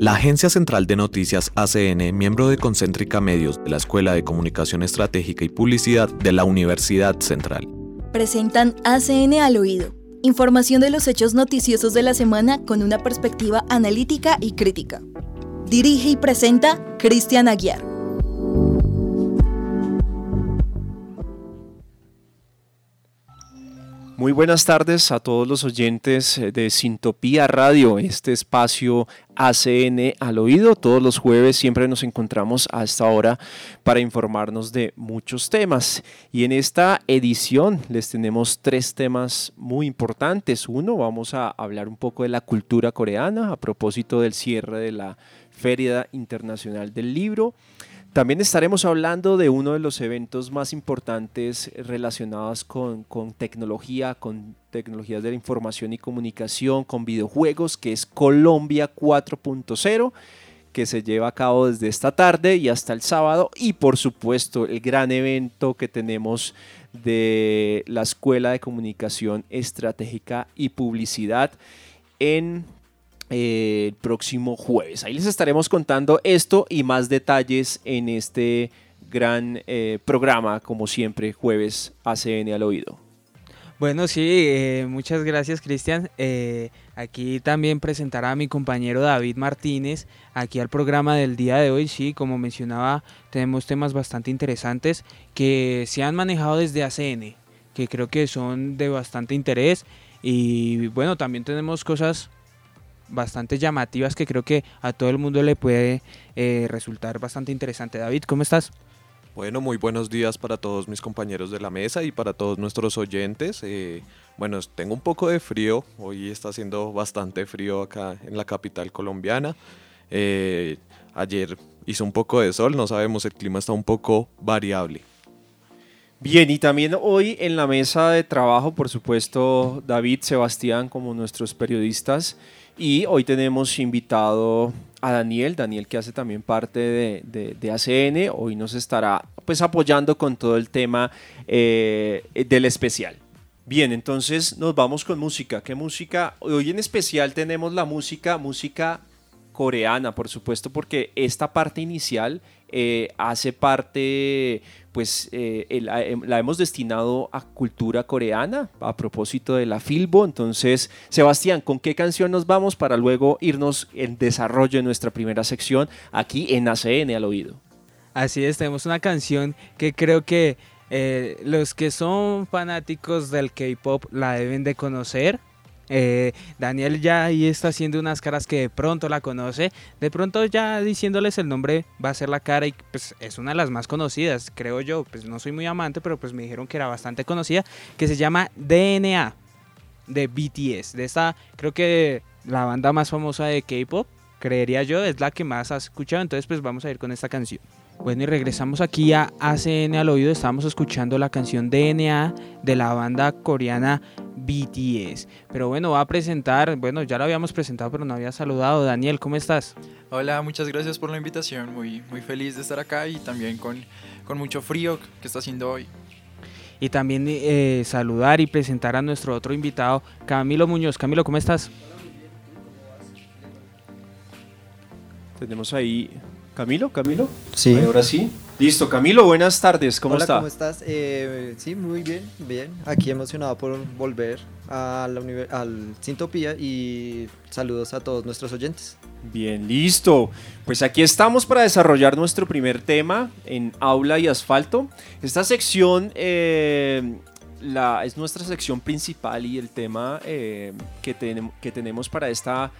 La Agencia Central de Noticias ACN, miembro de Concéntrica Medios de la Escuela de Comunicación Estratégica y Publicidad de la Universidad Central, presentan ACN al oído. Información de los hechos noticiosos de la semana con una perspectiva analítica y crítica. Dirige y presenta Cristian Aguiar. Muy buenas tardes a todos los oyentes de Sintopía Radio, este espacio ACN al oído. Todos los jueves siempre nos encontramos a esta hora para informarnos de muchos temas. Y en esta edición les tenemos tres temas muy importantes. Uno, vamos a hablar un poco de la cultura coreana a propósito del cierre de la Feria Internacional del Libro. También estaremos hablando de uno de los eventos más importantes relacionados con, tecnología, con tecnologías de la información y comunicación, con videojuegos, que es Colombia 4.0 que se lleva a cabo desde esta tarde y hasta el sábado. Y por supuesto el gran evento que tenemos de la Escuela de Comunicación Estratégica y Publicidad en el próximo jueves. Ahí les estaremos contando esto y más detalles en este gran eh, programa, como siempre, jueves ACN al oído. Bueno, sí, eh, muchas gracias Cristian. Eh, aquí también presentará a mi compañero David Martínez, aquí al programa del día de hoy. Sí, como mencionaba, tenemos temas bastante interesantes que se han manejado desde ACN, que creo que son de bastante interés. Y bueno, también tenemos cosas bastante llamativas que creo que a todo el mundo le puede eh, resultar bastante interesante. David, ¿cómo estás? Bueno, muy buenos días para todos mis compañeros de la mesa y para todos nuestros oyentes. Eh, bueno, tengo un poco de frío, hoy está haciendo bastante frío acá en la capital colombiana. Eh, ayer hizo un poco de sol, no sabemos, el clima está un poco variable. Bien, y también hoy en la mesa de trabajo, por supuesto, David, Sebastián como nuestros periodistas. Y hoy tenemos invitado a Daniel, Daniel que hace también parte de, ACN, hoy nos estará pues apoyando con todo el tema eh, del especial. Bien, entonces nos vamos con música. ¿Qué música? Hoy en especial tenemos la música, música coreana, por supuesto, porque esta parte inicial eh, hace parte, pues eh, em, la, hemos destinado a cultura coreana a propósito de la Filbo. Entonces, Sebastián, ¿con qué canción nos vamos para luego irnos en desarrollo de nuestra primera sección aquí en ACN al oído? Así es, tenemos una canción que creo que eh, los que son fanáticos del K-Pop la deben de conocer eh, Daniel ya ahí está haciendo unas caras que de pronto la conoce. De pronto ya diciéndoles el nombre va a ser la cara y pues es una de las más conocidas, creo yo. Pues no soy muy amante, pero pues me dijeron que era bastante conocida, que se llama DNA de BTS. De esta, creo que la banda más famosa de K-pop, creería yo, es la que más has escuchado. Entonces pues vamos a ir con esta canción. Bueno, y regresamos aquí a ACN al oído. Estamos escuchando la canción DNA de la banda coreana BTS. Pero bueno, va a presentar, bueno, ya lo habíamos presentado, pero no había saludado. Daniel, ¿cómo estás? Hola, muchas gracias por la invitación. Muy, muy feliz de estar acá y también con, con mucho frío que está haciendo hoy. Y también eh, saludar y presentar a nuestro otro invitado, Camilo Muñoz. Camilo, ¿cómo estás? Tenemos ahí Camilo, Camilo. Sí. ahora sí. Listo, Camilo, buenas tardes, ¿cómo Hola, está? ¿cómo estás? Eh, sí, muy bien, bien. Aquí emocionado por volver a la al Sintopía y saludos a todos nuestros oyentes. Bien, listo. Pues aquí estamos para desarrollar nuestro primer tema en Aula y Asfalto. Esta sección eh, la, es nuestra sección principal y el tema eh, que, que tenemos para esta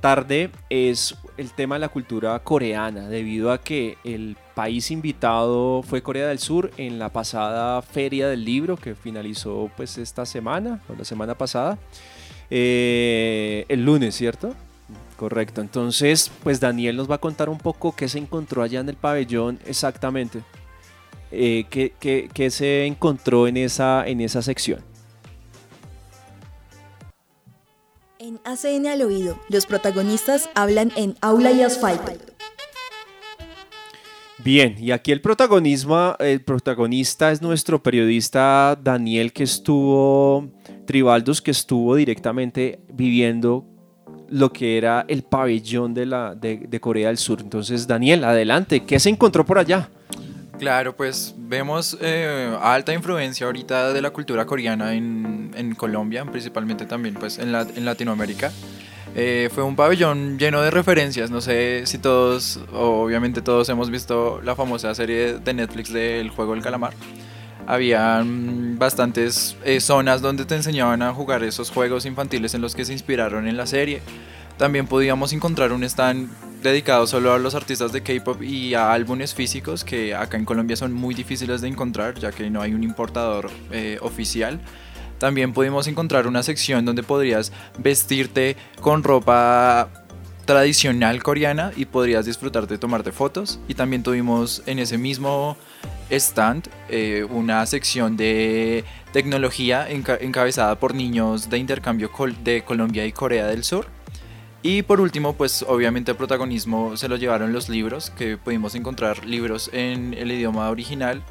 tarde es el tema de la cultura coreana, debido a que el país invitado fue Corea del Sur en la pasada feria del libro que finalizó pues esta semana, o la semana pasada, eh, el lunes, ¿cierto? Correcto, entonces pues Daniel nos va a contar un poco qué se encontró allá en el pabellón exactamente, eh, qué, qué, se encontró en esa, en esa sección. ACN al oído, los protagonistas hablan en aula y asfalto. Bien, y aquí el protagonismo, el protagonista es nuestro periodista Daniel que estuvo, Tribaldos, que estuvo directamente viviendo lo que era el pabellón de, la, de, Corea del Sur. Entonces, Daniel, adelante, ¿qué se encontró por allá? Claro, pues vemos eh, alta influencia ahorita de la cultura coreana en, Colombia, principalmente también pues en, la, en Latinoamérica. Eh, fue un pabellón lleno de referencias, no sé si todos, obviamente todos hemos visto la famosa serie de Netflix del Juego del Calamar. Habían bastantes eh, zonas donde te enseñaban a jugar esos juegos infantiles en los que se inspiraron en la serie. También podíamos encontrar un stand dedicado solo a los artistas de K-pop y a álbumes físicos que acá en Colombia son muy difíciles de encontrar ya que no hay un importador eh, oficial. También pudimos encontrar una sección donde podrías vestirte con ropa tradicional coreana y podrías disfrutar de tomarte fotos. Y también tuvimos en ese mismo stand eh, una sección de tecnología encabezada por niños de intercambio de Colombia y Corea del Sur. Y por último, pues obviamente el protagonismo se lo llevaron los libros, que pudimos encontrar libros en el idioma original,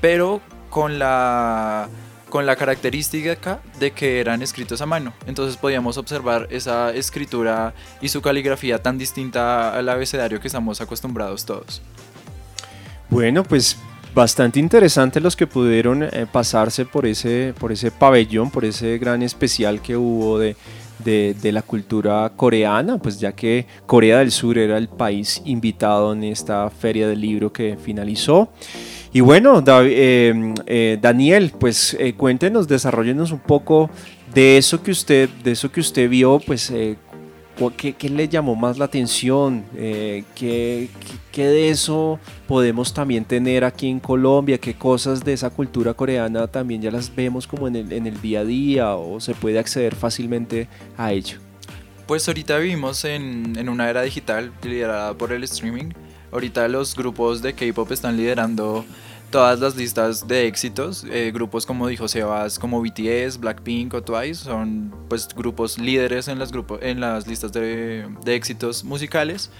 pero con la, con la característica de que eran escritos a mano. Entonces podíamos observar esa escritura y su caligrafía tan distinta al abecedario que estamos acostumbrados todos. Bueno, pues bastante interesante los que pudieron eh, pasarse por ese, por ese pabellón, por ese gran especial que hubo de, de, la cultura coreana, pues ya que Corea del Sur era el país invitado en esta feria del libro que finalizó. Y bueno, eh, eh, Daniel, pues cuéntenos, desarrollenos un poco de eso que usted, de eso que usted vio, pues ¿Qué, le llamó más la atención? Eh, ¿qué, de eso podemos también tener aquí en Colombia? ¿Qué cosas de esa cultura coreana también ya las vemos como en el, en el día a día o se puede acceder fácilmente a ello? Pues ahorita vivimos en, en una era digital liderada por el streaming. Ahorita los grupos de K-pop están liderando todas las listas de éxitos. Eh, grupos como dijo Sebas, como BTS, Blackpink o Twice, son pues grupos líderes en las, grupos, en las listas de, de éxitos musicales.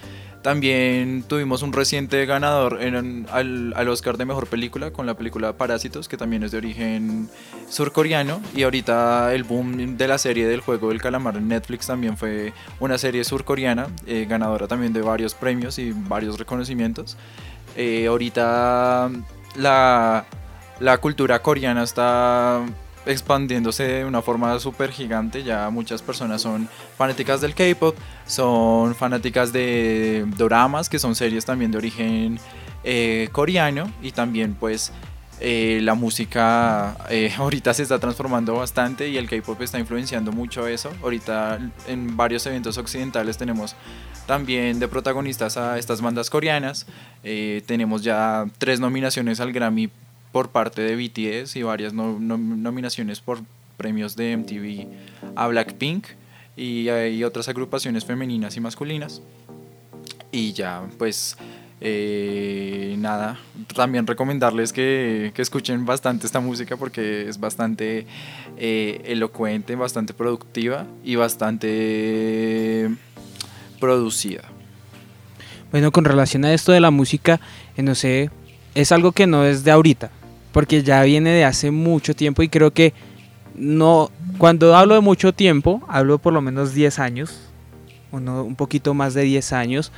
También tuvimos un reciente ganador en, al, al, Oscar de Mejor Película con la película Parásitos, que también es de origen surcoreano. Y ahorita el boom de la serie del juego del calamar en Netflix también fue una serie surcoreana, eh, ganadora también de varios premios y varios reconocimientos. Eh, ahorita la, cultura coreana está expandiéndose de una forma súper gigante. Ya muchas personas son fanáticas del K-pop, son fanáticas de doramas, que son series también de origen eh, coreano, y también pues eh, la música eh, ahorita se está transformando bastante y el K-pop está influenciando mucho eso. Ahorita en varios eventos occidentales tenemos también de protagonistas a estas bandas coreanas. Eh, tenemos ya tres nominaciones al Grammy por parte de BTS y varias nominaciones por premios de MTV a Blackpink y hay otras agrupaciones femeninas y masculinas. Y ya, pues eh, nada, también recomendarles que, escuchen bastante esta música porque es bastante eh, elocuente, bastante productiva y bastante producida. Bueno, con relación a esto de la música, eh, no sé, es algo que no es de ahorita, porque ya viene de hace mucho tiempo y creo que no, cuando hablo de mucho tiempo, hablo por lo menos 10 años, un poquito más de 10 años.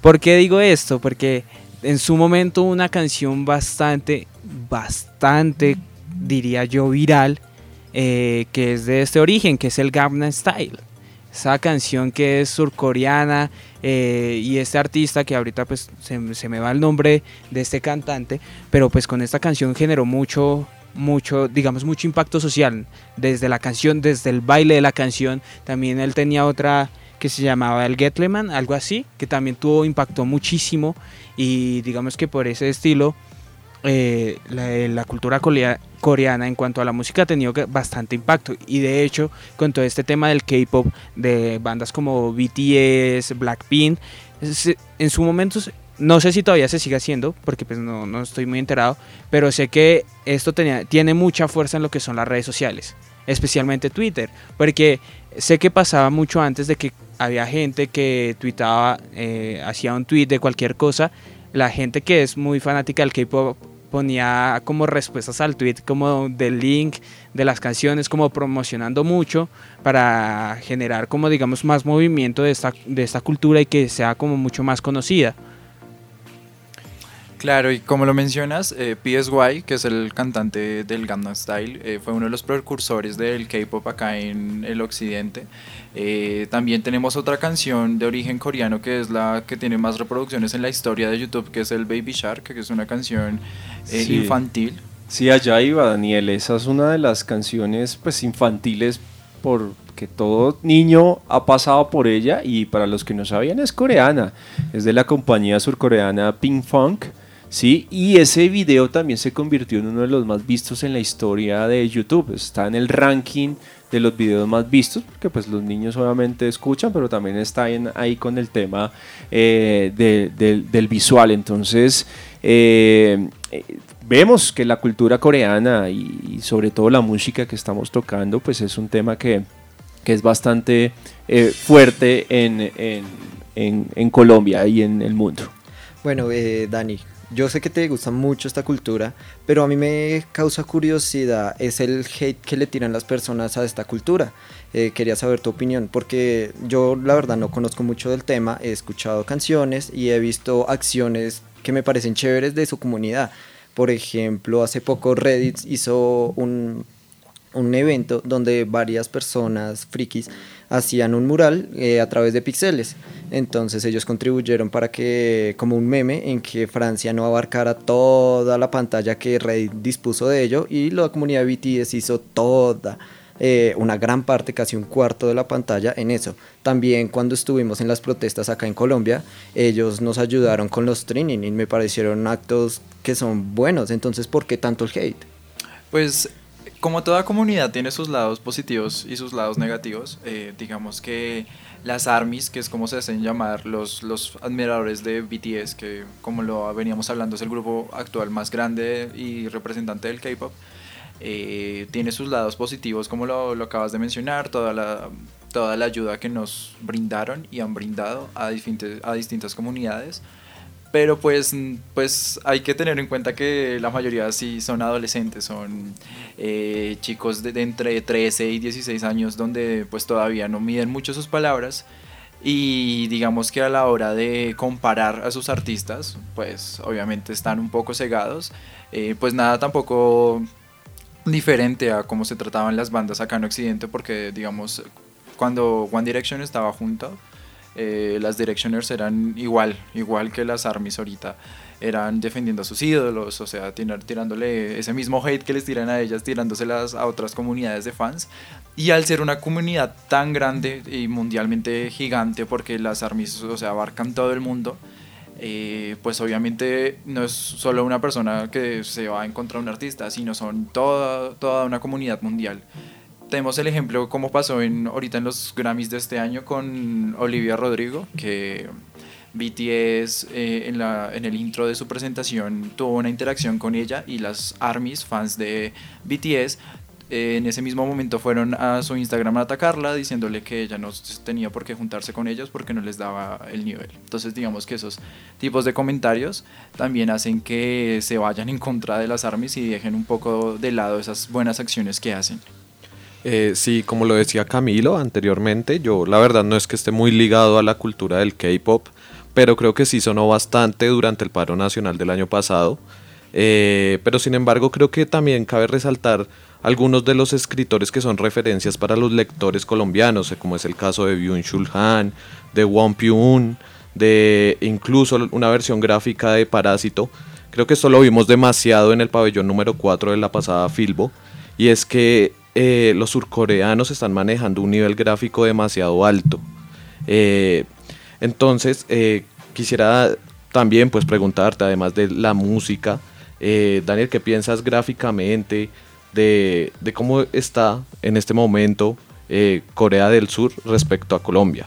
¿Por qué digo esto? Porque en su momento una canción bastante, bastante, diría yo, viral, eh, que es de este origen, que es el Gangnam Style esa canción que es surcoreana eh, y este artista que ahorita pues se, se, me va el nombre de este cantante, pero pues con esta canción generó mucho, mucho, digamos, mucho impacto social, desde la canción, desde el baile de la canción, también él tenía otra que se llamaba el Getleman, algo así, que también tuvo, impacto muchísimo y digamos que por ese estilo eh, la, cultura coreana en cuanto a la música ha tenido bastante impacto. Y de hecho con todo este tema del K-pop de bandas como BTS, Blackpink, en su momento no sé si todavía se sigue haciendo porque pues no, no estoy muy enterado, pero sé que esto tenía, tiene mucha fuerza en lo que son las redes sociales, especialmente Twitter, porque sé que pasaba mucho antes de que había gente que tweetaba, eh, hacía un tweet de cualquier cosa, la gente que es muy fanática del K-pop ponía como respuestas al tweet como del link de las canciones, como promocionando mucho para generar como digamos más movimiento de esta, de esta cultura y que sea como mucho más conocida. Claro, y como lo mencionas, eh, PSY, que es el cantante del Gangnam Style, eh, fue uno de los precursores del K-pop acá en el occidente. Eh, también tenemos otra canción de origen coreano que es la que tiene más reproducciones en la historia de YouTube, que es el Baby Shark, que es una canción infantil. Sí, allá iba Daniel, esa es una de las canciones pues infantiles porque todo niño ha pasado por ella y para los que no sabían es coreana, es de la compañía surcoreana Pink Funk. Sí, y ese video también se convirtió en uno de los más vistos en la historia de YouTube. Está en el ranking de los videos más vistos, porque pues los niños obviamente escuchan, pero también está ahí con el tema eh, del visual. Entonces, eh, vemos que la cultura coreana y, sobre todo la música que estamos tocando, pues es un tema que, es bastante eh, fuerte en, en, Colombia y en el mundo. Bueno, Dani, yo sé que te gusta mucho esta cultura, pero a mí me causa curiosidad es el hate que le tiran las personas a esta cultura. Eh, quería saber tu opinión, porque yo la verdad no conozco mucho del tema, he escuchado canciones y he visto acciones que me parecen chéveres de su comunidad. Por ejemplo, hace poco Reddit hizo un, un evento donde varias personas frikis hacían un mural eh, a través de píxeles. Entonces ellos contribuyeron para que, como un meme, en que Francia no abarcara toda la pantalla que Reddit dispuso de ello y la comunidad de BTS hizo toda. Eh, una gran parte, casi un cuarto de la pantalla en eso. También cuando estuvimos en las protestas acá en Colombia, ellos nos ayudaron con los training y me parecieron actos que son buenos. Entonces, ¿por qué tanto el hate? Pues como toda comunidad tiene sus lados positivos y sus lados negativos, eh, digamos que las ARMYs, que es como se hacen llamar los, los admiradores de BTS, que como lo veníamos hablando es el grupo actual más grande y representante del K-Pop, eh, tiene sus lados positivos como lo, lo, acabas de mencionar, toda la, toda la ayuda que nos brindaron y han brindado a, a distintas comunidades pero pues, pues hay que tener en cuenta que la mayoría sí son adolescentes, son eh, chicos de, entre 13 y 16 años donde pues todavía no miden mucho sus palabras. Y digamos que a la hora de comparar a sus artistas pues obviamente están un poco cegados, eh, pues nada tampoco diferente a cómo se trataban las bandas acá en Occidente porque digamos cuando One Direction estaba junto eh, las Directioners eran igual, igual que las Armies ahorita. Eran defendiendo a sus ídolos, o sea, tirándole ese mismo hate que les tiran a ellas, tirándoselas a otras comunidades de fans. Y al ser una comunidad tan grande y mundialmente gigante, porque las Armies, o sea, abarcan todo el mundo, eh, pues obviamente no es solo una persona que se va a encontrar un artista, sino son toda, toda una comunidad mundial tenemos el ejemplo como pasó en, ahorita en los Grammys de este año con Olivia Rodrigo, que BTS eh, en, la, en el intro de su presentación tuvo una interacción con ella y las ARMYs, fans de BTS, eh, en ese mismo momento fueron a su Instagram a atacarla diciéndole que ella no tenía por qué juntarse con ellos porque no les daba el nivel. Entonces digamos que esos tipos de comentarios también hacen que se vayan en contra de las ARMYs y dejen un poco de lado esas buenas acciones que hacen. Eh, sí, como lo decía Camilo anteriormente, yo la verdad no es que esté muy ligado a la cultura del K-pop, pero creo que sí sonó bastante durante el paro nacional del año pasado. Eh, pero sin embargo creo que también cabe resaltar algunos de los escritores que son referencias para los lectores colombianos, como es el caso de Byung Chul Han, de Won Pyun, de incluso una versión gráfica de Parásito. Creo que esto lo vimos demasiado en el pabellón número 4 de la pasada Filbo, y es que eh, los surcoreanos están manejando un nivel gráfico demasiado alto. Eh, entonces, eh, quisiera también pues preguntarte, además de la música, Daniel, ¿qué piensas gráficamente de, cómo está en este momento Corea del Sur respecto a Colombia?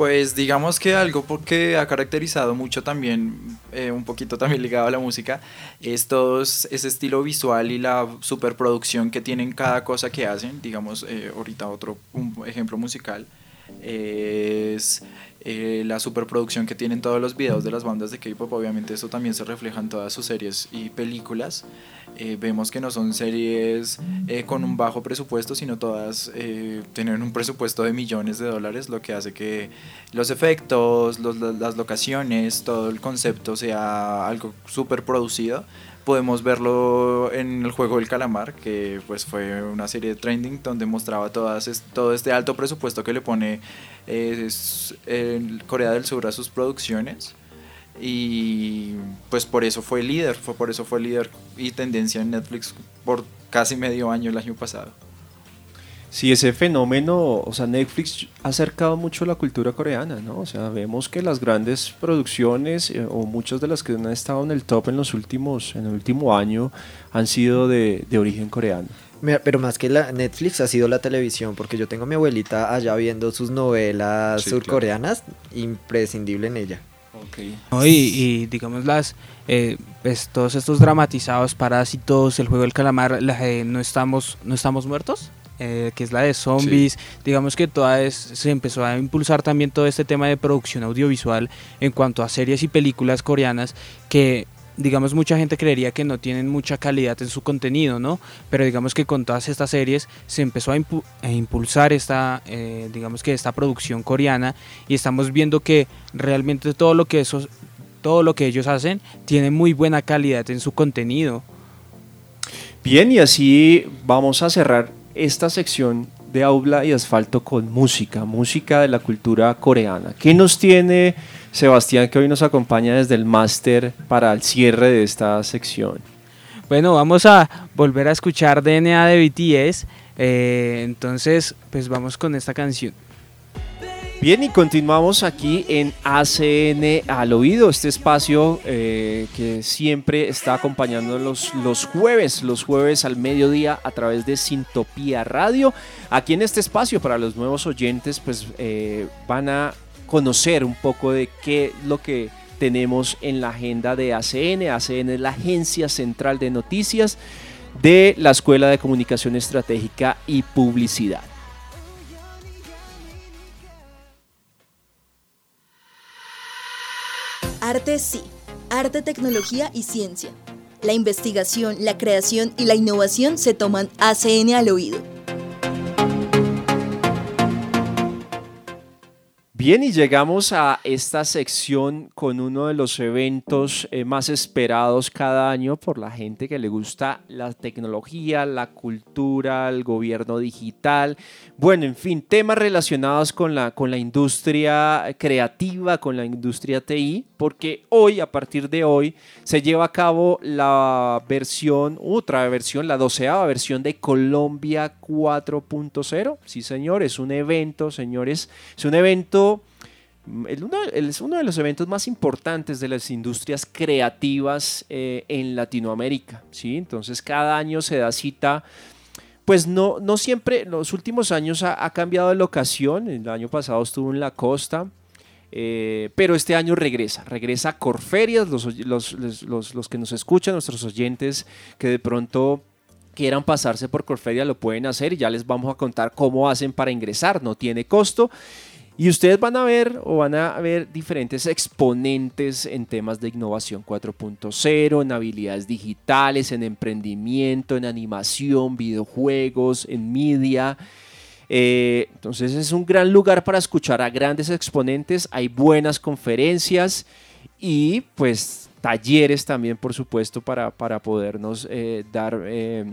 Pues digamos que algo porque ha caracterizado mucho también, eh, un poquito también ligado a la música, es todo ese estilo visual y la superproducción que tienen cada cosa que hacen. Digamos, eh, ahorita otro un ejemplo musical es eh, la superproducción que tienen todos los videos de las bandas de K-pop, obviamente eso también se refleja en todas sus series y películas. Eh, vemos que no son series eh, con un bajo presupuesto, sino todas tienen un presupuesto de millones de dólares, lo que hace que los efectos, las locaciones, todo el concepto sea algo súper producido podemos verlo en el juego del calamar, que pues fue una serie de trending donde mostraba todas, todo este alto presupuesto que le pone eh, Corea del Sur a sus producciones. Y pues por eso fue líder, fue por eso fue líder y tendencia en Netflix por casi medio año el año pasado. Sí, ese fenómeno, o sea, Netflix ha acercado mucho la cultura coreana, ¿no? O sea, vemos que las grandes producciones eh, o muchas de las que han estado en el top en los últimos, en el último año, han sido de, de origen coreano. Mira, pero más que la Netflix ha sido la televisión, porque yo tengo a mi abuelita allá viendo sus novelas surcoreanas, imprescindible en ella. Okay. y, digamos las eh, pues, todos estos dramatizados, parásitos, el juego del calamar, la, no estamos no estamos muertos. Eh, que es la de zombies. Digamos que toda es, se empezó a impulsar también todo este tema de producción audiovisual en cuanto a series y películas coreanas que digamos mucha gente creería que no tienen mucha calidad en su contenido, ¿no? Pero digamos que con todas estas series se empezó a, impulsar esta, eh, digamos que esta producción coreana y estamos viendo que realmente todo lo que esos, todo lo que ellos hacen tiene muy buena calidad en su contenido. Bien, y así vamos a cerrar esta sección de aula y asfalto con música, música de la cultura coreana. ¿Qué nos tiene Sebastián que hoy nos acompaña desde el máster para el cierre de esta sección? Bueno, vamos a volver a escuchar DNA de BTS. Eh, entonces, pues vamos con esta canción. Bien, y continuamos aquí en ACN al oído, este espacio eh, que siempre está acompañando los, jueves, los jueves al mediodía a través de Sintopía Radio. Aquí en este espacio, para los nuevos oyentes, pues eh, van a conocer un poco de qué es lo que tenemos en la agenda de ACN. ACN es la Agencia Central de Noticias de la Escuela de Comunicación Estratégica y Publicidad. Arte sí, arte, tecnología y ciencia. La investigación, la creación y la innovación se toman ACN al oído. Bien, y llegamos a esta sección con uno de los eventos eh, más esperados cada año por la gente que le gusta la tecnología, la cultura, el gobierno digital. Bueno, en fin, temas relacionados con la, con la industria creativa, con la industria TI, porque hoy, a partir de hoy, se lleva a cabo la versión, otra versión, la doceava versión de Colombia 4.0. Sí, señor, es un evento, señores, es un evento es uno de los eventos más importantes de las industrias creativas eh, en Latinoamérica. ¿sí? Entonces cada año se da cita, pues no, no siempre, en los últimos años ha, cambiado de locación, el año pasado estuvo en la costa, eh, pero este año regresa, regresa a Corferias, los, los, los, que nos escuchan, nuestros oyentes que de pronto quieran pasarse por Corferia lo pueden hacer y ya les vamos a contar cómo hacen para ingresar, no tiene costo y ustedes van a ver o van a ver diferentes exponentes en temas de innovación 4.0, en habilidades digitales, en emprendimiento, en animación, videojuegos, en media. Eh, entonces es un gran lugar para escuchar a grandes exponentes, hay buenas conferencias y pues talleres también, por supuesto, para, para podernos eh, dar eh,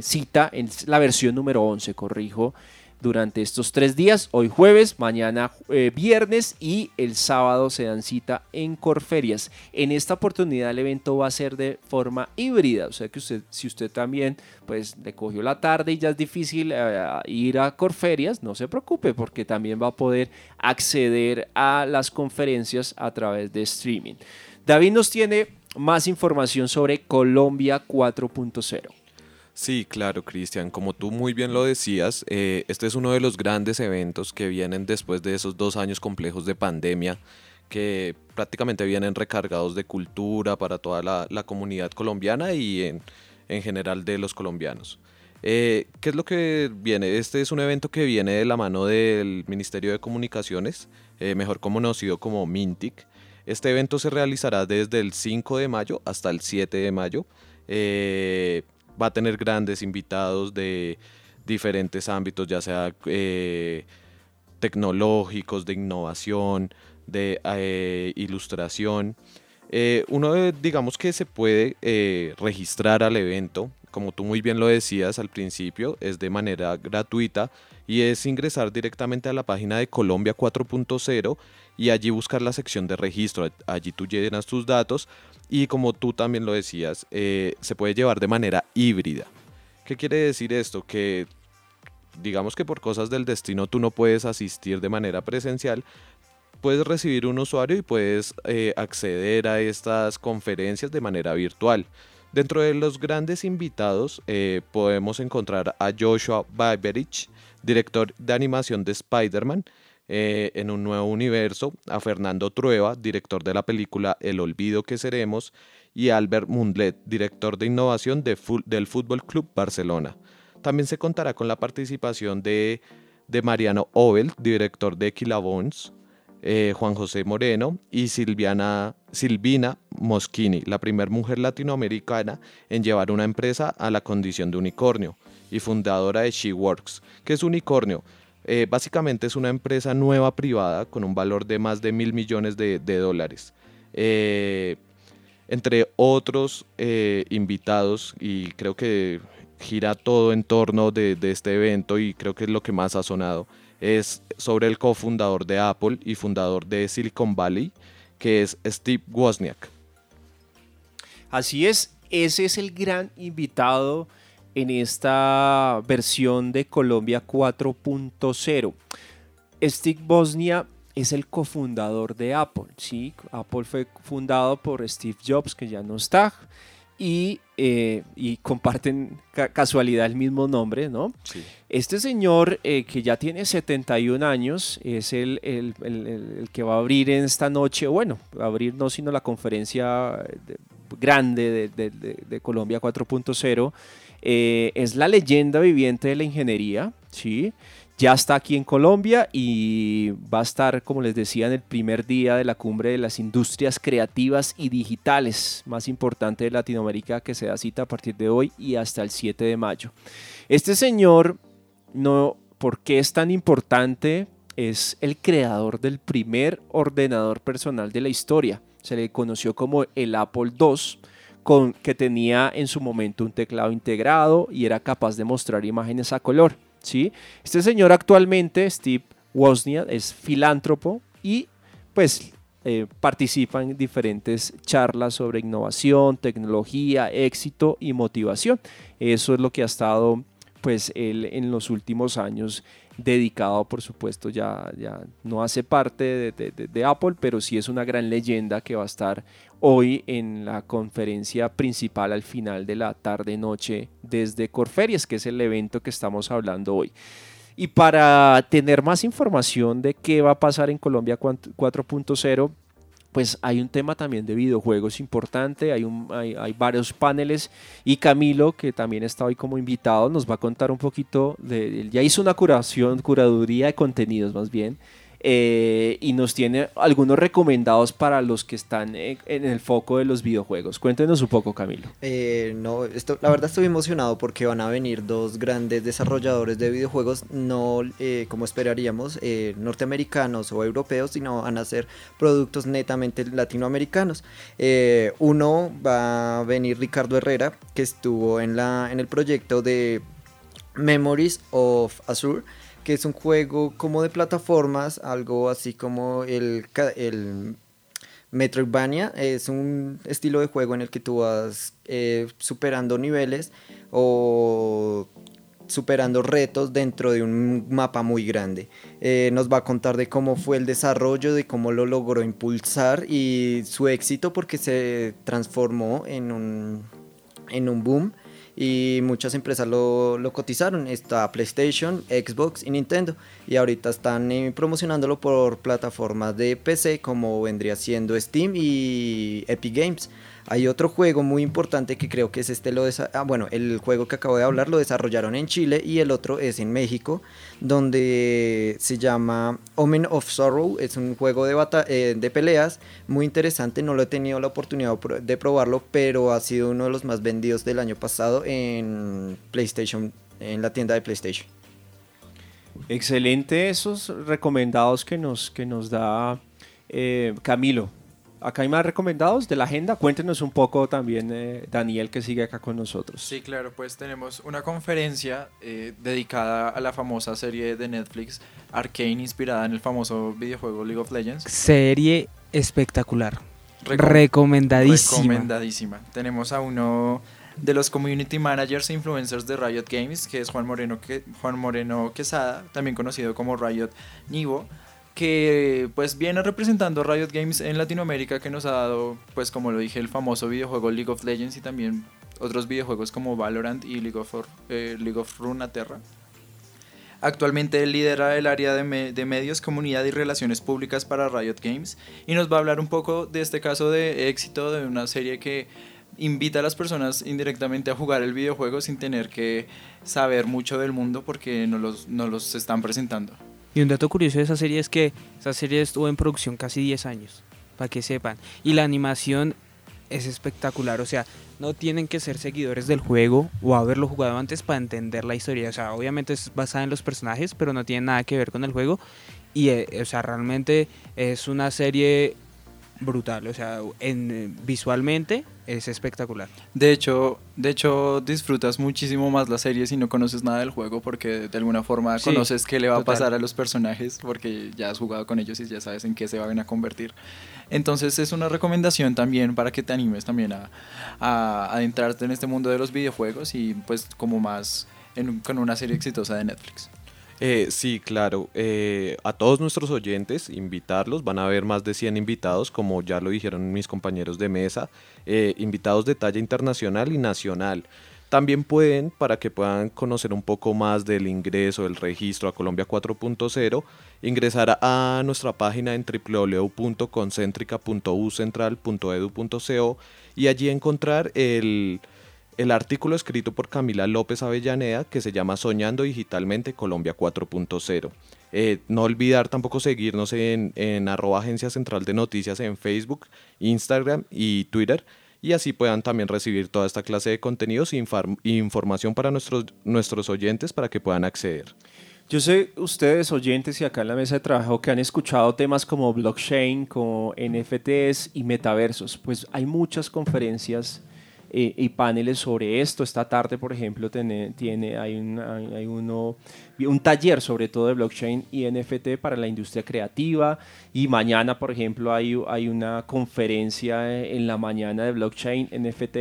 cita en la versión número 11, corrijo, durante estos tres días, hoy jueves, mañana eh, viernes y el sábado se dan cita en Corferias. En esta oportunidad el evento va a ser de forma híbrida, o sea que usted, si usted también pues le cogió la tarde y ya es difícil eh, ir a Corferias, no se preocupe porque también va a poder acceder a las conferencias a través de streaming. David nos tiene más información sobre Colombia 4.0. Sí, claro, Cristian. Como tú muy bien lo decías, eh, este es uno de los grandes eventos que vienen después de esos dos años complejos de pandemia, que prácticamente vienen recargados de cultura para toda la, comunidad colombiana y en, general de los colombianos. Eh, ¿Qué es lo que viene? Este es un evento que viene de la mano del Ministerio de Comunicaciones, eh, mejor conocido como Mintic. Este evento se realizará desde el 5 de mayo hasta el 7 de mayo. Eh, va a tener grandes invitados de diferentes ámbitos, ya sea eh, tecnológicos, de innovación, de ilustración. uno, digamos que se puede registrar al evento, como tú muy bien lo decías al principio, es de manera gratuita y es ingresar directamente a la página de Colombia 4.0 y allí buscar la sección de registro. Allí tú llenas tus datos y como tú también lo decías, eh, se puede llevar de manera híbrida. ¿Qué quiere decir esto? Que digamos que por cosas del destino tú no puedes asistir de manera presencial, puedes recibir un usuario y puedes eh, acceder a estas conferencias de manera virtual. Dentro de los grandes invitados eh, podemos encontrar a Joshua Baberich, director de animación de Spider-Man eh, en un nuevo universo, a Fernando Trueba, director de la película El Olvido que Seremos, y Albert Mundlet, director de innovación del Fútbol Club Barcelona. También se contará con la participación de, Mariano Obel, director de Bones, eh, Juan José Moreno y Silviana, Silvina Moschini, la primera mujer latinoamericana en llevar una empresa a la condición de unicornio y fundadora de SheWorks. que es Unicornio? Eh, básicamente es una empresa nueva privada con un valor de más de mil millones de, dólares. Eh, entre otros eh, invitados, y creo que gira todo en torno de, de, este evento y creo que es lo que más ha sonado, es sobre el cofundador de Apple y fundador de Silicon Valley, que es Steve Wozniak. Así es, ese es el gran invitado en esta versión de Colombia 4.0. Steve Bosnia es el cofundador de Apple. ¿sí? Apple fue fundado por Steve Jobs, que ya no está, y, eh, comparten casualidad el mismo nombre. ¿no? Este señor, eh, que ya tiene 71 años, es el, el, que va a abrir en esta noche, bueno, abrir no sino la conferencia grande de, de Colombia 4.0 eh, es la leyenda viviente de la ingeniería, ¿sí? Ya está aquí en Colombia y va a estar, como les decía, en el primer día de la cumbre de las industrias creativas y digitales más importante de Latinoamérica que se da cita a partir de hoy y hasta el 7 de mayo. Este señor, no, ¿por qué es tan importante? Es el creador del primer ordenador personal de la historia. Se le conoció como el Apple II con, que tenía en su momento un teclado integrado y era capaz de mostrar imágenes a color. ¿sí? Este señor actualmente, Steve Wozniak, es filántropo y pues eh, participa en diferentes charlas sobre innovación, tecnología, éxito y motivación. Eso es lo que ha estado pues él en los últimos años dedicado, por supuesto, ya, ya no hace parte de, de, Apple, pero sí es una gran leyenda que va a estar hoy en la conferencia principal al final de la tarde-noche desde Corferias, que es el evento que estamos hablando hoy. Y para tener más información de qué va a pasar en Colombia 4.0, pues hay un tema también de videojuegos importante, hay, un, hay, varios paneles y Camilo, que también está hoy como invitado, nos va a contar un poquito, de, ya hizo una curación, curaduría de contenidos más bien, eh, y nos tiene algunos recomendados para los que están en, el foco de los videojuegos. Cuéntenos un poco, Camilo. Eh, no, esto, la verdad estoy emocionado porque van a venir dos grandes desarrolladores de videojuegos, no eh, como esperaríamos, norteamericanos o europeos, sino van a ser productos netamente latinoamericanos. uno va a venir Ricardo Herrera, que estuvo en, la, en el proyecto de Memories of Azure que es un juego como de plataformas, algo así como el, el Metroidvania. Es un estilo de juego en el que tú vas eh, superando niveles o superando retos dentro de un mapa muy grande. Eh, nos va a contar de cómo fue el desarrollo, de cómo lo logró impulsar y su éxito porque se transformó en un, en un boom y muchas empresas lo, cotizaron. Está PlayStation, Xbox y Nintendo. Y ahorita están eh, promocionándolo por plataformas de PC como vendría siendo Steam y Epic Games. Hay otro juego muy importante que creo que es este, lo ah, bueno, el juego que acabo de hablar lo desarrollaron en Chile y el otro es en México, donde se llama Omen of Sorrow, es un juego de, eh, de peleas muy interesante, no lo he tenido la oportunidad de probarlo, pero ha sido uno de los más vendidos del año pasado en PlayStation, en la tienda de PlayStation. Excelente esos recomendados que nos, que nos da eh, Camilo. Acá hay más recomendados de la agenda. Cuéntenos un poco también, eh, Daniel, que sigue acá con nosotros. Sí, claro, pues tenemos una conferencia eh, dedicada a la famosa serie de Netflix Arcane, inspirada en el famoso videojuego League of Legends. Serie espectacular. recomendadísima. Recomendadísima. Tenemos a uno de los community managers e influencers de Riot Games, que es Juan Moreno, que, Juan Moreno Quesada, también conocido como Riot Nivo que pues viene representando Riot Games en Latinoamérica que nos ha dado pues como lo dije el famoso videojuego League of Legends y también otros videojuegos como Valorant y League of, eh, League of. Actualmente lidera el área de, de, medios, comunidad y relaciones públicas para Riot Games y nos va a hablar un poco de este caso de éxito de una serie que invita a las personas indirectamente a jugar el videojuego sin tener que saber mucho del mundo porque no los, no los están presentando. Y un dato curioso de esa serie es que esa serie estuvo en producción casi 10 años, para que sepan. Y la animación es espectacular, o sea, no tienen que ser seguidores del juego o haberlo jugado antes para entender la historia. O sea, obviamente es basada en los personajes, pero no tiene nada que ver con el juego. Y, eh, o sea, realmente es una serie brutal, o sea, en, eh, visualmente es espectacular. De hecho, de hecho disfrutas muchísimo más la serie si no conoces nada del juego porque de alguna forma conoces qué le va a pasar a los personajes porque ya has jugado con ellos y ya sabes en qué se van a convertir. Entonces es una recomendación también para que te animes también a, a adentrarte en este mundo de los videojuegos y pues como más con una serie exitosa de Netflix. Eh, sí, claro. Eh, a todos nuestros oyentes, invitarlos. Van a haber más de 100 invitados, como ya lo dijeron mis compañeros de mesa. Eh, invitados de talla internacional y nacional. También pueden, para que puedan conocer un poco más del ingreso, del registro a Colombia 4.0, ingresar a nuestra página en www.concentrica.ucentral.edu.co y allí encontrar el el artículo escrito por Camila López Avellaneda que se llama Soñando Digitalmente Colombia 4.0. Eh, no olvidar tampoco seguirnos en, en arroba agencia central de noticias en Facebook, Instagram y Twitter y así puedan también recibir toda esta clase de contenidos e información para nuestros, nuestros oyentes para que puedan acceder. Yo sé, ustedes oyentes y acá en la mesa de trabajo que han escuchado temas como blockchain, como NFTs y metaversos, pues hay muchas conferencias y paneles sobre esto. Esta tarde, por ejemplo, tiene, tiene, hay, un, hay uno, un taller sobre todo de blockchain y NFT para la industria creativa. Y mañana, por ejemplo, hay, hay una conferencia en la mañana de blockchain, NFT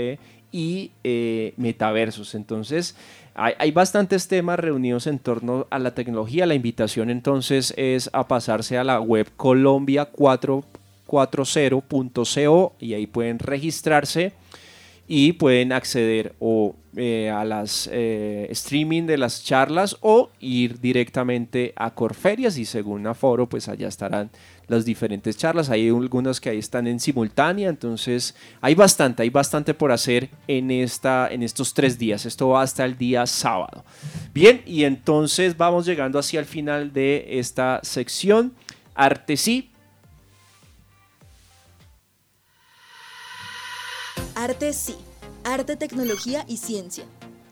y eh, metaversos. Entonces, hay, hay, bastantes temas reunidos en torno a la tecnología. La invitación entonces es a pasarse a la web Colombia 440.co y ahí pueden registrarse y pueden acceder o eh, a las eh, streaming de las charlas o ir directamente a Corferias y según Aforo pues allá estarán las diferentes charlas. Hay algunas que ahí están en simultánea, entonces hay bastante, hay bastante por hacer en, esta, en estos tres días. Esto va hasta el día sábado. Bien, y entonces vamos llegando hacia el final de esta sección. Arte sí, Arte sí, arte, tecnología y ciencia.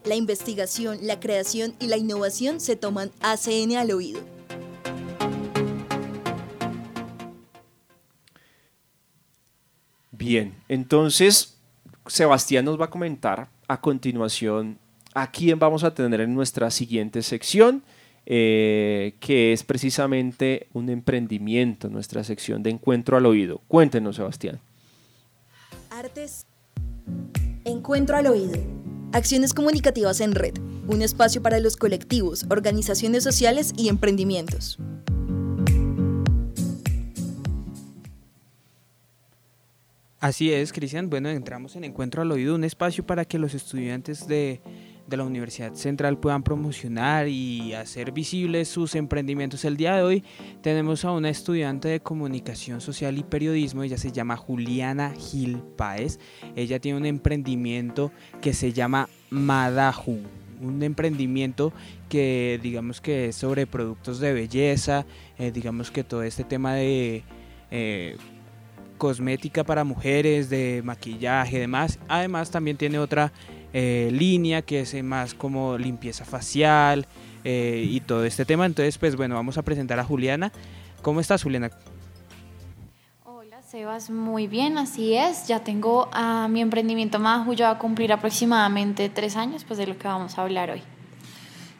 La investigación, la creación y la innovación se toman ACN al oído. Bien, entonces Sebastián nos va a comentar a continuación a quién vamos a tener en nuestra siguiente sección, eh, que es precisamente un emprendimiento, nuestra sección de encuentro al oído. Cuéntenos, Sebastián. Artes Encuentro al oído. Acciones comunicativas en red. Un espacio para los colectivos, organizaciones sociales y emprendimientos. Así es, Cristian. Bueno, entramos en Encuentro al Oído, un espacio para que los estudiantes de, de la Universidad Central puedan promocionar y hacer visibles sus emprendimientos. El día de hoy tenemos a una estudiante de comunicación social y periodismo, ella se llama Juliana Gil Páez. Ella tiene un emprendimiento que se llama Madaju un emprendimiento que digamos que es sobre productos de belleza, eh, digamos que todo este tema de eh, cosmética para mujeres, de maquillaje demás. Además también tiene otra eh, línea que es más como limpieza facial y todo este tema. Entonces pues bueno, vamos a presentar a Juliana. ¿Cómo estás Juliana? Hola Sebas, muy bien, así es. Ya tengo a mi emprendimiento Maju, ya va a cumplir aproximadamente tres años, pues de lo que vamos a hablar hoy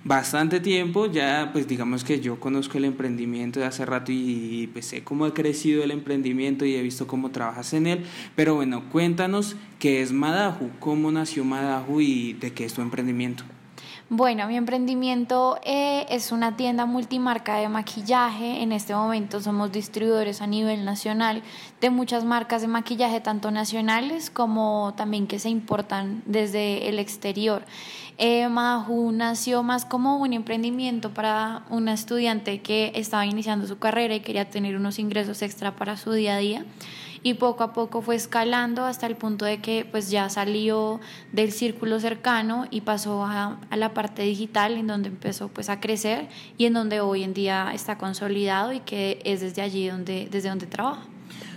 bastante tiempo, ya pues digamos que yo conozco el emprendimiento de hace rato y, pues sé cómo ha crecido el emprendimiento y he visto cómo trabajas en él, pero bueno, cuéntanos qué es Madahu, cómo nació Madahu y de qué es tu emprendimiento. Bueno, mi emprendimiento eh, es una tienda multimarca de maquillaje. En este momento somos distribuidores a nivel nacional de muchas marcas de maquillaje, tanto nacionales como también que se importan desde el exterior. Eh, Maju nació más como un emprendimiento para una estudiante que estaba iniciando su carrera y quería tener unos ingresos extra para su día a día y poco a poco fue escalando hasta el punto de que pues ya salió del círculo cercano y pasó a, la parte digital en donde empezó pues a crecer y en donde hoy en día está consolidado y que es desde allí donde, desde donde trabaja.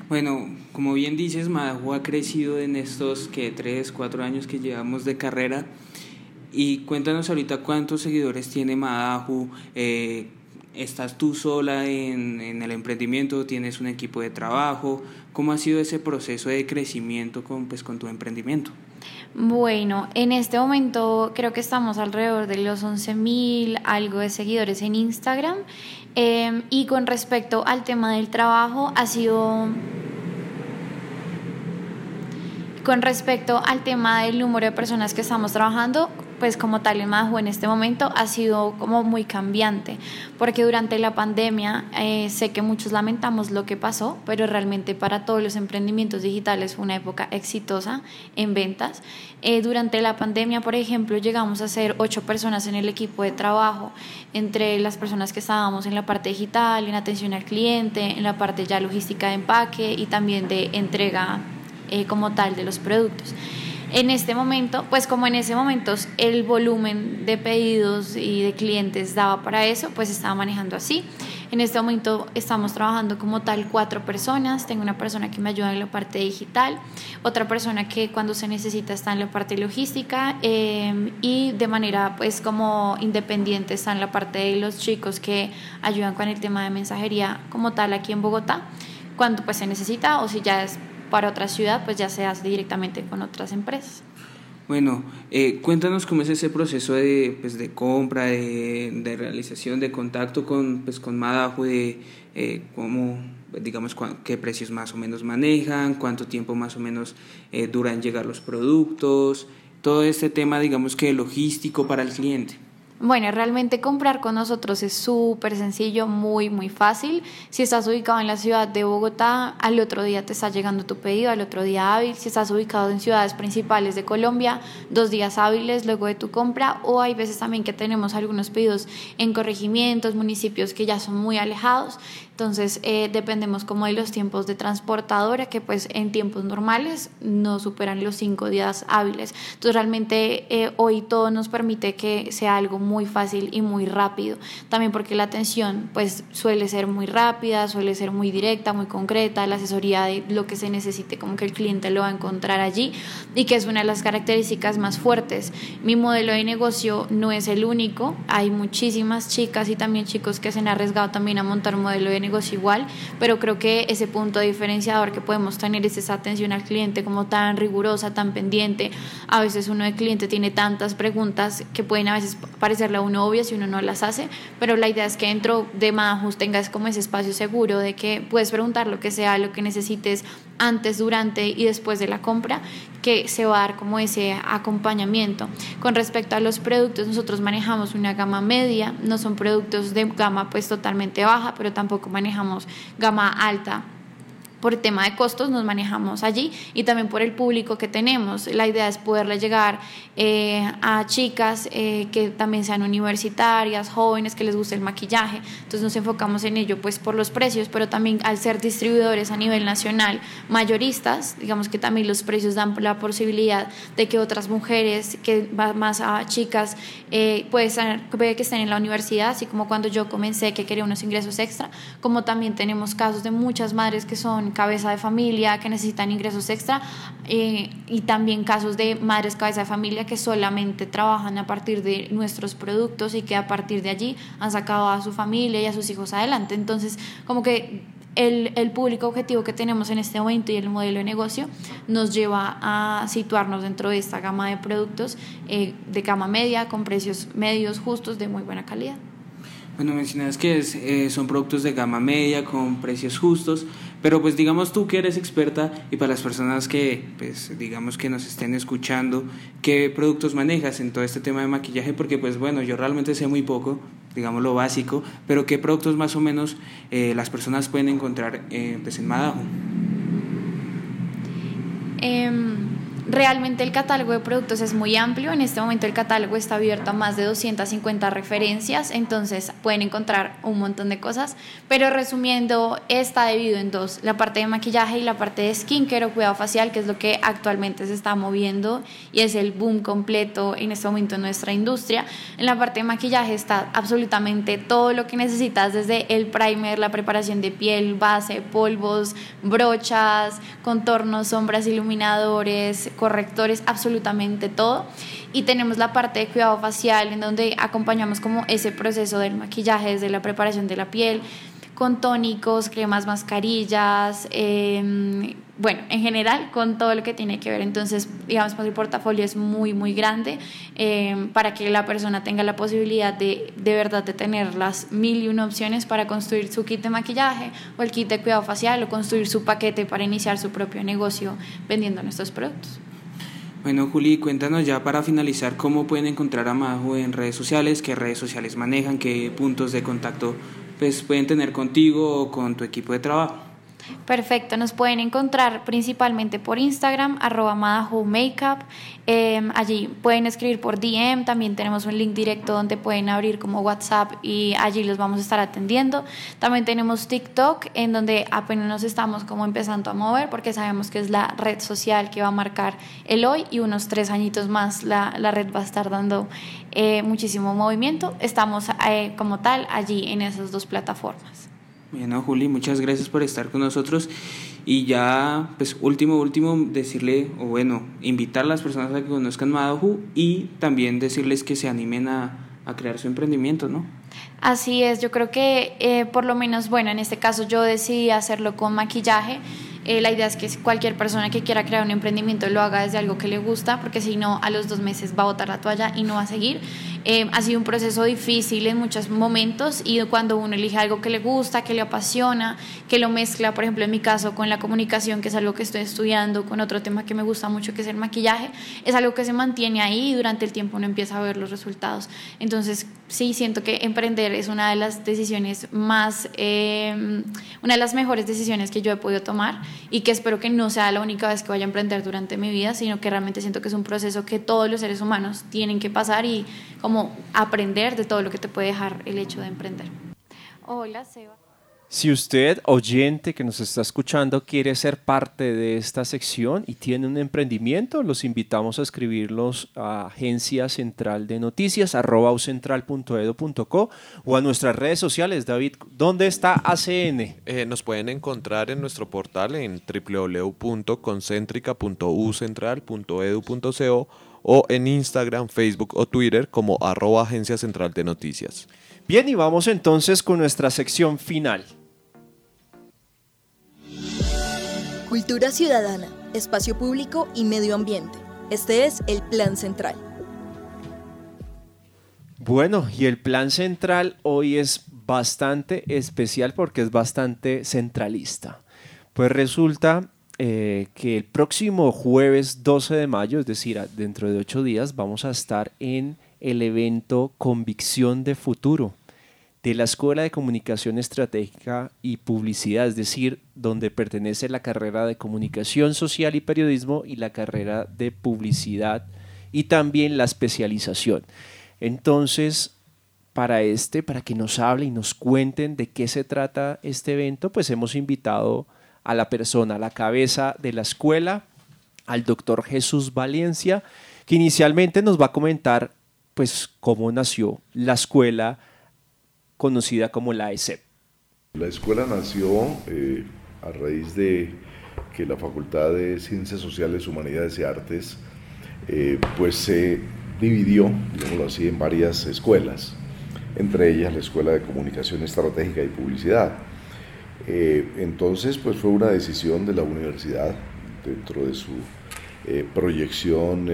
Bueno, como bien dices, Madajo ha crecido en estos que tres, cuatro años que llevamos de carrera. Y cuéntanos ahorita cuántos seguidores tiene Madajo, eh, ¿Estás tú sola en, el emprendimiento? ¿Tienes un equipo de trabajo? ¿Cómo ha sido ese proceso de crecimiento con, pues, con tu emprendimiento? Bueno, en este momento creo que estamos alrededor de los 11.000 algo de seguidores en Instagram. Em, y con respecto al tema del trabajo, ha sido con respecto al tema del número de personas que estamos trabajando, pues como tal en Majo en este momento ha sido como muy cambiante, porque durante la pandemia eh, sé que muchos lamentamos lo que pasó, pero realmente para todos los emprendimientos digitales fue una época exitosa en ventas. Eh, durante la pandemia, por ejemplo, llegamos a ser ocho personas en el equipo de trabajo, entre las personas que estábamos en la parte digital, en atención al cliente, en la parte ya logística de empaque y también de entrega eh, como tal de los productos. En este momento, pues como en ese momento el volumen de pedidos y de clientes daba para eso, pues estaba manejando así. En este momento estamos trabajando como tal cuatro personas. Tengo una persona que me ayuda en la parte digital, otra persona que cuando se necesita está en la parte logística eh, y de manera pues como independiente está en la parte de los chicos que ayudan con el tema de mensajería como tal aquí en Bogotá cuando pues se necesita o si ya es para otra ciudad, pues ya se hace directamente con otras empresas. Bueno, eh, cuéntanos cómo es ese proceso de, pues, de compra, de, realización, de contacto con, pues, con Madajo, de eh, cómo, digamos, qué precios más o menos manejan, cuánto tiempo más o menos eh, duran llegar los productos, todo este tema, digamos que logístico para el cliente. Bueno, realmente comprar con nosotros es súper sencillo, muy, muy fácil. Si estás ubicado en la ciudad de Bogotá, al otro día te está llegando tu pedido, al otro día hábil. Si estás ubicado en ciudades principales de Colombia, dos días hábiles luego de tu compra. O hay veces también que tenemos algunos pedidos en corregimientos, municipios que ya son muy alejados. Entonces, eh, dependemos como de los tiempos de transportadora, que pues en tiempos normales no superan los cinco días hábiles. Entonces, realmente eh, hoy todo nos permite que sea algo muy fácil y muy rápido. También porque la atención pues suele ser muy rápida, suele ser muy directa, muy concreta, la asesoría de lo que se necesite, como que el cliente lo va a encontrar allí y que es una de las características más fuertes. Mi modelo de negocio no es el único, hay muchísimas chicas y también chicos que se han arriesgado también a montar modelo de negocio igual, pero creo que ese punto diferenciador que podemos tener es esa atención al cliente como tan rigurosa, tan pendiente. A veces uno de cliente tiene tantas preguntas que pueden a veces parecerle a uno obvias si uno no las hace, pero la idea es que dentro de Majus tengas como ese espacio seguro de que puedes preguntar lo que sea, lo que necesites antes, durante y después de la compra, que se va a dar como ese acompañamiento. Con respecto a los productos, nosotros manejamos una gama media, no son productos de gama pues totalmente baja, pero tampoco manejamos gama alta por el tema de costos nos manejamos allí y también por el público que tenemos. La idea es poderle llegar eh, a chicas eh, que también sean universitarias, jóvenes, que les guste el maquillaje. Entonces nos enfocamos en ello pues por los precios, pero también al ser distribuidores a nivel nacional, mayoristas, digamos que también los precios dan la posibilidad de que otras mujeres, que más a chicas, eh, puede, puede que estén en la universidad, así como cuando yo comencé que quería unos ingresos extra, como también tenemos casos de muchas madres que son cabeza de familia, que necesitan ingresos extra, eh, y también casos de madres cabeza de familia que solamente trabajan a partir de nuestros productos y que a partir de allí han sacado a su familia y a sus hijos adelante. Entonces, como que el, el, público objetivo que tenemos en este momento y el modelo de negocio nos lleva a situarnos dentro de esta gama de productos eh, de gama media, con precios medios justos de muy buena calidad. Bueno, mencionas que eh, son productos de gama media con precios justos, pero pues digamos tú que eres experta y para las personas que pues digamos que nos estén escuchando, ¿qué productos manejas en todo este tema de maquillaje? Porque pues bueno, yo realmente sé muy poco, digamos lo básico, pero ¿qué productos más o menos eh, las personas pueden encontrar eh, pues en Madajo? Em, Realmente el catálogo de productos es muy amplio. En este momento el catálogo está abierto a más de 250 referencias, entonces pueden encontrar un montón de cosas. Pero resumiendo, está dividido en dos, la parte de maquillaje y la parte de skincare o cuidado facial, que es lo que actualmente se está moviendo y es el boom completo en este momento en nuestra industria. En la parte de maquillaje está absolutamente todo lo que necesitas, desde el primer, la preparación de piel, base, polvos, brochas, contornos, sombras, iluminadores, correctores, absolutamente todo. Y tenemos la parte de cuidado facial en donde acompañamos como ese proceso del maquillaje, desde la preparación de la piel, con tónicos, cremas, mascarillas, em, bueno, en general con todo lo que tiene que ver. Entonces, digamos, pues el portafolio es muy, muy grande em, para que la persona tenga la posibilidad de, de verdad, de tener las mil y una opciones para construir su kit de maquillaje o el kit de cuidado facial o construir su paquete para iniciar su propio negocio vendiendo nuestros productos. Bueno, Juli, cuéntanos ya para finalizar cómo pueden encontrar a Majo en redes sociales, qué redes sociales manejan, qué puntos de contacto pues, pueden tener contigo o con tu equipo de trabajo. Perfecto, nos pueden encontrar principalmente por Instagram, arroba Makeup. Em, allí pueden escribir por DM, también tenemos un link directo donde pueden abrir como WhatsApp y allí los vamos a estar atendiendo. También tenemos TikTok, en donde apenas nos estamos como empezando a mover, porque sabemos que es la red social que va a marcar el hoy y unos tres añitos más la, la red va a estar dando eh, muchísimo movimiento. Estamos eh, como tal allí en esas dos plataformas. Bueno, Juli, muchas gracias por estar con nosotros. Y ya, pues último, último, decirle, o bueno, invitar a las personas a que conozcan Madahu y también decirles que se animen a, a crear su emprendimiento, ¿no? Así es, yo creo que eh, por lo menos, bueno, en este caso yo decidí hacerlo con maquillaje. Eh, la idea es que cualquier persona que quiera crear un emprendimiento lo haga desde algo que le gusta, porque si no, a los dos meses va a botar la toalla y no va a seguir. Eh, ha sido un proceso difícil en muchos momentos y cuando uno elige algo que le gusta, que le apasiona, que lo mezcla, por ejemplo, en mi caso, con la comunicación, que es algo que estoy estudiando, con otro tema que me gusta mucho, que es el maquillaje, es algo que se mantiene ahí y durante el tiempo uno empieza a ver los resultados. Entonces, sí, siento que emprender es una de las decisiones más, eh, una de las mejores decisiones que yo he podido tomar y que espero que no sea la única vez que vaya a emprender durante mi vida, sino que realmente siento que es un proceso que todos los seres humanos tienen que pasar y como aprender de todo lo que te puede dejar el hecho de emprender. Hola, Seba. Si usted, oyente que nos está escuchando, quiere ser parte de esta sección y tiene un emprendimiento, los invitamos a escribirlos a Agencia Central de Noticias, arroba ucentral.edu.co o a nuestras redes sociales. David, ¿dónde está ACN? Eh, nos pueden encontrar en nuestro portal en www.concentrica.ucentral.edu.co o en Instagram, Facebook o Twitter como arroba Agencia Central de Noticias. Bien, y vamos entonces con nuestra sección final. Cultura ciudadana, espacio público y medio ambiente. Este es el Plan Central. Bueno, y el Plan Central hoy es bastante especial porque es bastante centralista. Pues resulta eh, que el próximo jueves 12 de mayo, es decir, dentro de ocho días, vamos a estar en el evento Convicción de Futuro de la Escuela de Comunicación Estratégica y Publicidad, es decir, donde pertenece la carrera de Comunicación Social y Periodismo y la carrera de Publicidad y también la especialización. Entonces, para este, para que nos hable y nos cuenten de qué se trata este evento, pues hemos invitado a la persona, a la cabeza de la escuela, al doctor Jesús Valencia, que inicialmente nos va a comentar pues cómo nació la escuela conocida como la ESEP. La escuela nació eh, a raíz de que la Facultad de Ciencias Sociales, Humanidades y Artes eh, pues se dividió, digámoslo así, en varias escuelas, entre ellas la Escuela de Comunicación Estratégica y Publicidad. Eh, entonces, pues fue una decisión de la universidad dentro de su proyección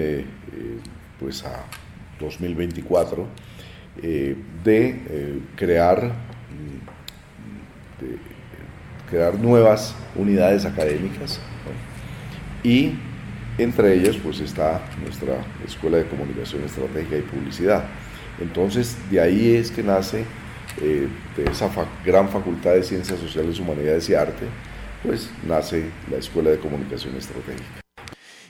pues a 2024 eh, de eh, crear, crear nuevas unidades académicas y entre ellas pues está nuestra Escuela de Comunicación Estratégica y Publicidad. Entonces de ahí es que nace eh, de esa gran facultad de Ciencias Sociales, Humanidades y Arte, pues nace la Escuela de Comunicación Estratégica.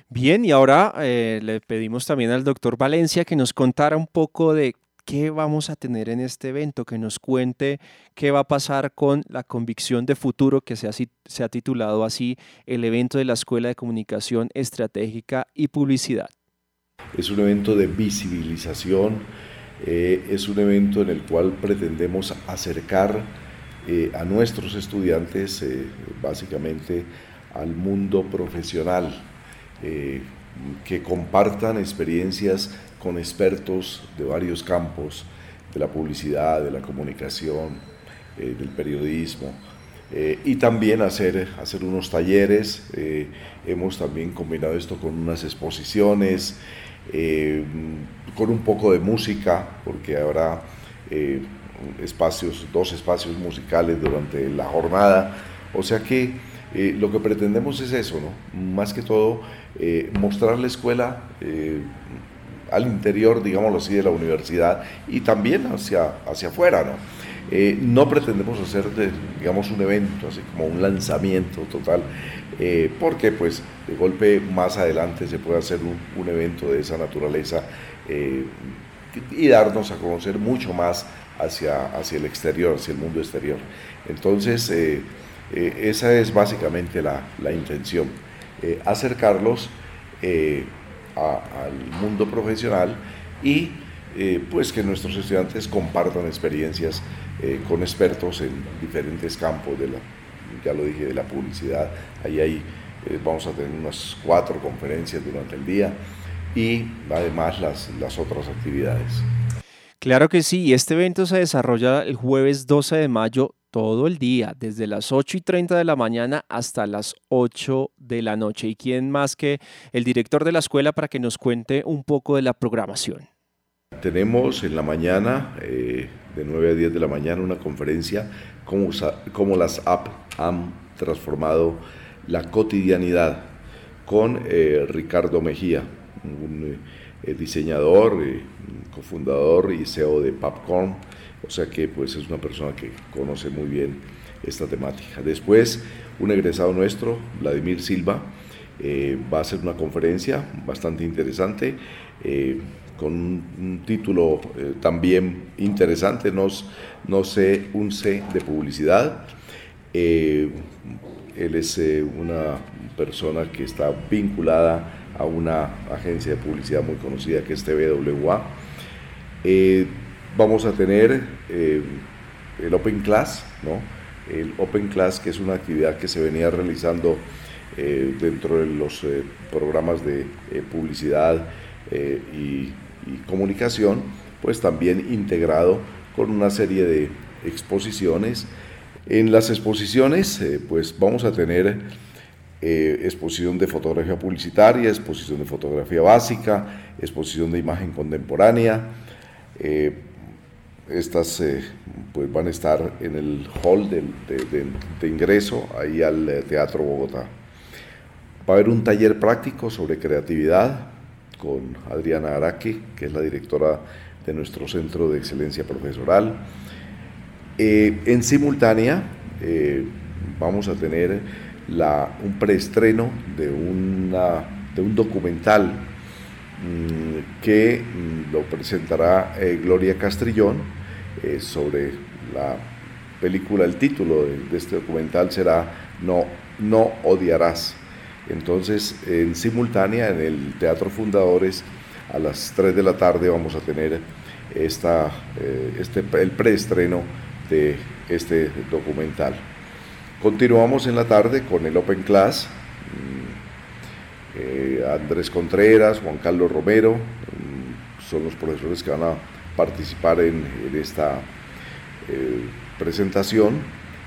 Bien, y ahora le pedimos también al doctor Valencia que nos contara un poco de qué vamos a tener en este evento, que nos cuente qué va a pasar con la convicción de futuro que se ha, se ha titulado así el evento de la Escuela de Comunicación Estratégica y Publicidad. Es un evento de visibilización, eh, es un evento en el cual pretendemos acercar eh, a nuestros estudiantes eh, básicamente al mundo profesional, que compartan experiencias con expertos de varios campos, de la publicidad, de la comunicación, del periodismo, y también hacer, hacer unos talleres. Hemos también combinado esto con unas exposiciones, con un poco de música, porque habrá espacios, dos espacios musicales durante la jornada. O sea que lo que pretendemos es eso, ¿no? más que todo mostrar la escuela al interior, digámoslo así, de la universidad y también hacia, hacia afuera, ¿no? Eh, no pretendemos hacer, digamos, un evento, así como un lanzamiento total, eh, porque pues de golpe más adelante se puede hacer un, evento de esa naturaleza eh, y darnos a conocer mucho más hacia, hacia el exterior, hacia el mundo exterior. Entonces, esa es básicamente la, la intención, acercarlos al mundo profesional y eh, pues que nuestros estudiantes compartan experiencias eh, con expertos en diferentes campos de la, ya lo dije, de la publicidad. Ahí hay, eh, vamos a tener unas cuatro conferencias durante el día y además las, las otras actividades. Claro que sí, este evento se desarrolla el jueves 12 de mayo todo el día, desde las 8 y 30 de la mañana hasta las 8 de la noche. ¿Y quién más que el director de la escuela para que nos cuente un poco de la programación? Tenemos en la mañana, eh, de 9 a 10 de la mañana, una conferencia cómo, cómo las apps han transformado la cotidianidad con eh, Ricardo Mejía, un eh, diseñador, cofundador y CEO de Popcorn o sea que pues es una persona que conoce muy bien esta temática. Después, un egresado nuestro, Vladimir Silva, eh, va a hacer una conferencia bastante interesante eh, con un, título eh, también interesante, no, no sé, un C de publicidad. Él es una persona que está vinculada a una agencia de publicidad muy conocida que es TVWA vamos a tener eh, el Open Class, ¿no? El Open Class, que es una actividad que se venía realizando eh, dentro de los eh, programas de publicidad y, comunicación, pues también integrado con una serie de exposiciones. En las exposiciones, pues vamos a tener exposición de fotografía publicitaria, exposición de fotografía básica, exposición de imagen contemporánea, estas eh, pues van a estar en el hall de, de, ingreso ahí al eh, Teatro Bogotá. Va a haber un taller práctico sobre creatividad con Adriana Araque, que es la directora de nuestro Centro de Excelencia Profesoral. Eh, en simultánea eh, vamos a tener un preestreno de, una, de un documental mm, que mm, lo presentará eh, Gloria Castrillón sobre la película, el título de, de, este documental será No, no odiarás. Entonces, en simultánea en el Teatro Fundadores, a las 3 de la tarde vamos a tener esta, este, el preestreno de este documental. Continuamos en la tarde con el Open Class. Mm, eh, Andrés Contreras, Juan Carlos Romero, mm, son los profesores que van a participar en, esta eh, presentación.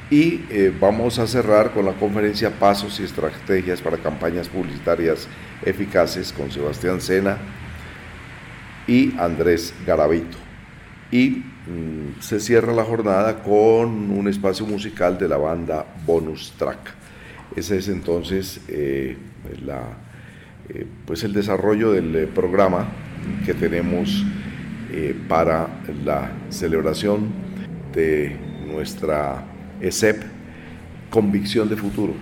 Y eh, vamos a cerrar con la conferencia Pasos y Estrategias para Campañas Publicitarias Eficaces con Sebastián Sena y Andrés Garavito. Y se cierra la jornada con un espacio musical de la banda Bonus Track. Ese es entonces eh, eh, pues el desarrollo del eh, programa que tenemos para la celebración de nuestra ESEP Convicción de Futuro.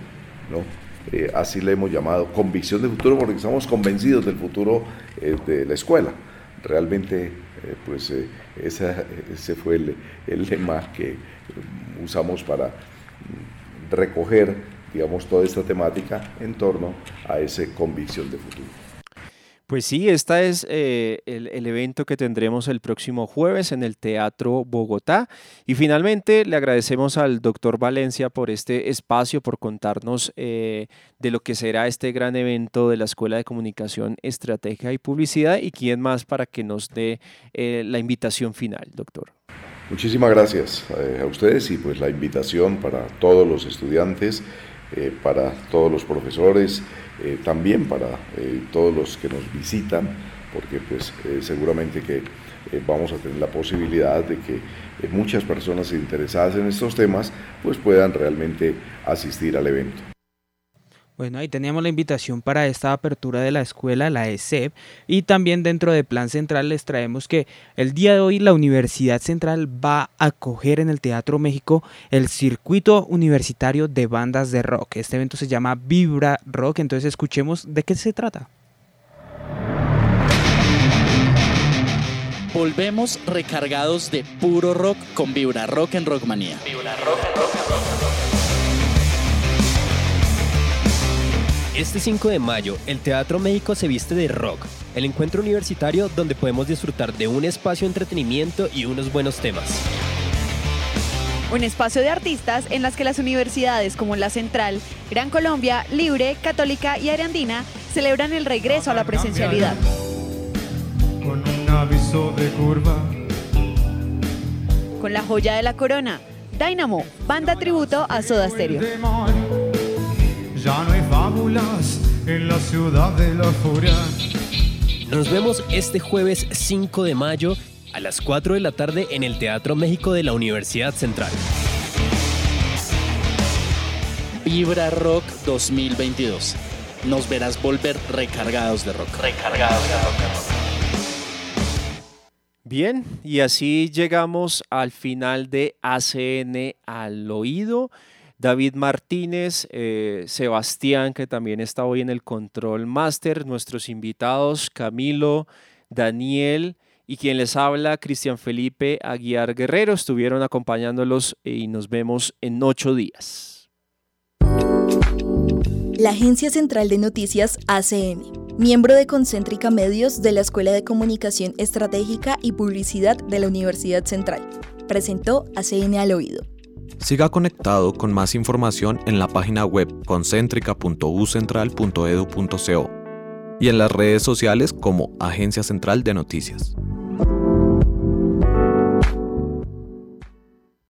así le hemos llamado Convicción de Futuro porque estamos convencidos del futuro de la escuela. Realmente pues eh, ese fue el, el, lema que usamos para recoger, digamos, toda esta temática en torno a esa convicción de futuro. Pues sí, este es eh, el, evento que tendremos el próximo jueves en el Teatro Bogotá. Y finalmente le agradecemos al doctor Valencia por este espacio, por contarnos eh, de lo que será este gran evento de la Escuela de Comunicación, Estrategia y Publicidad. Y quién más para que nos dé eh, la invitación final, doctor. Muchísimas gracias a ustedes y pues la invitación para todos los estudiantes, para todos los profesores eh, también para eh, todos los que nos visitan, porque pues eh, seguramente que vamos a tener la posibilidad de que muchas personas interesadas en estos temas pues puedan realmente asistir al evento. Bueno, ahí teníamos la invitación para esta apertura de la escuela, la ESEP, y también dentro de Plan Central les traemos que el día de hoy la Universidad Central va a acoger en el Teatro México el circuito universitario de bandas de rock. Este evento se llama Vibra Rock, entonces escuchemos de qué se trata. Volvemos recargados de puro rock con Vibra Rock en Rockmanía. Vibra Rock en Rock Este 5 de mayo, el Teatro México se viste de rock, el encuentro universitario donde podemos disfrutar de un espacio de entretenimiento y unos buenos temas. Un espacio de artistas en las que las universidades como la Central, Gran Colombia, Libre, Católica y Ariandina celebran el regreso a la presencialidad. Con un aviso de curva. Con la joya de la corona, Dynamo, banda tributo a Soda Stereo. Ya no hay fábulas en la ciudad de la furia. Nos vemos este jueves 5 de mayo a las 4 de la tarde en el Teatro México de la Universidad Central. Vibra Rock 2022. Nos verás volver recargados de rock. Recargados de rock. Bien, y así llegamos al final de ACN al oído. David Martínez, eh, Sebastián, que también está hoy en el Control Master, nuestros invitados, Camilo, Daniel y quien les habla, Cristian Felipe Aguiar Guerrero, estuvieron acompañándolos y nos vemos en ocho días. La Agencia Central de Noticias ACN, miembro de Concéntrica Medios de la Escuela de Comunicación Estratégica y Publicidad de la Universidad Central, presentó ACN al oído. Siga conectado con más información en la página web concéntrica.ucentral.edu.co y en las redes sociales como Agencia Central de Noticias.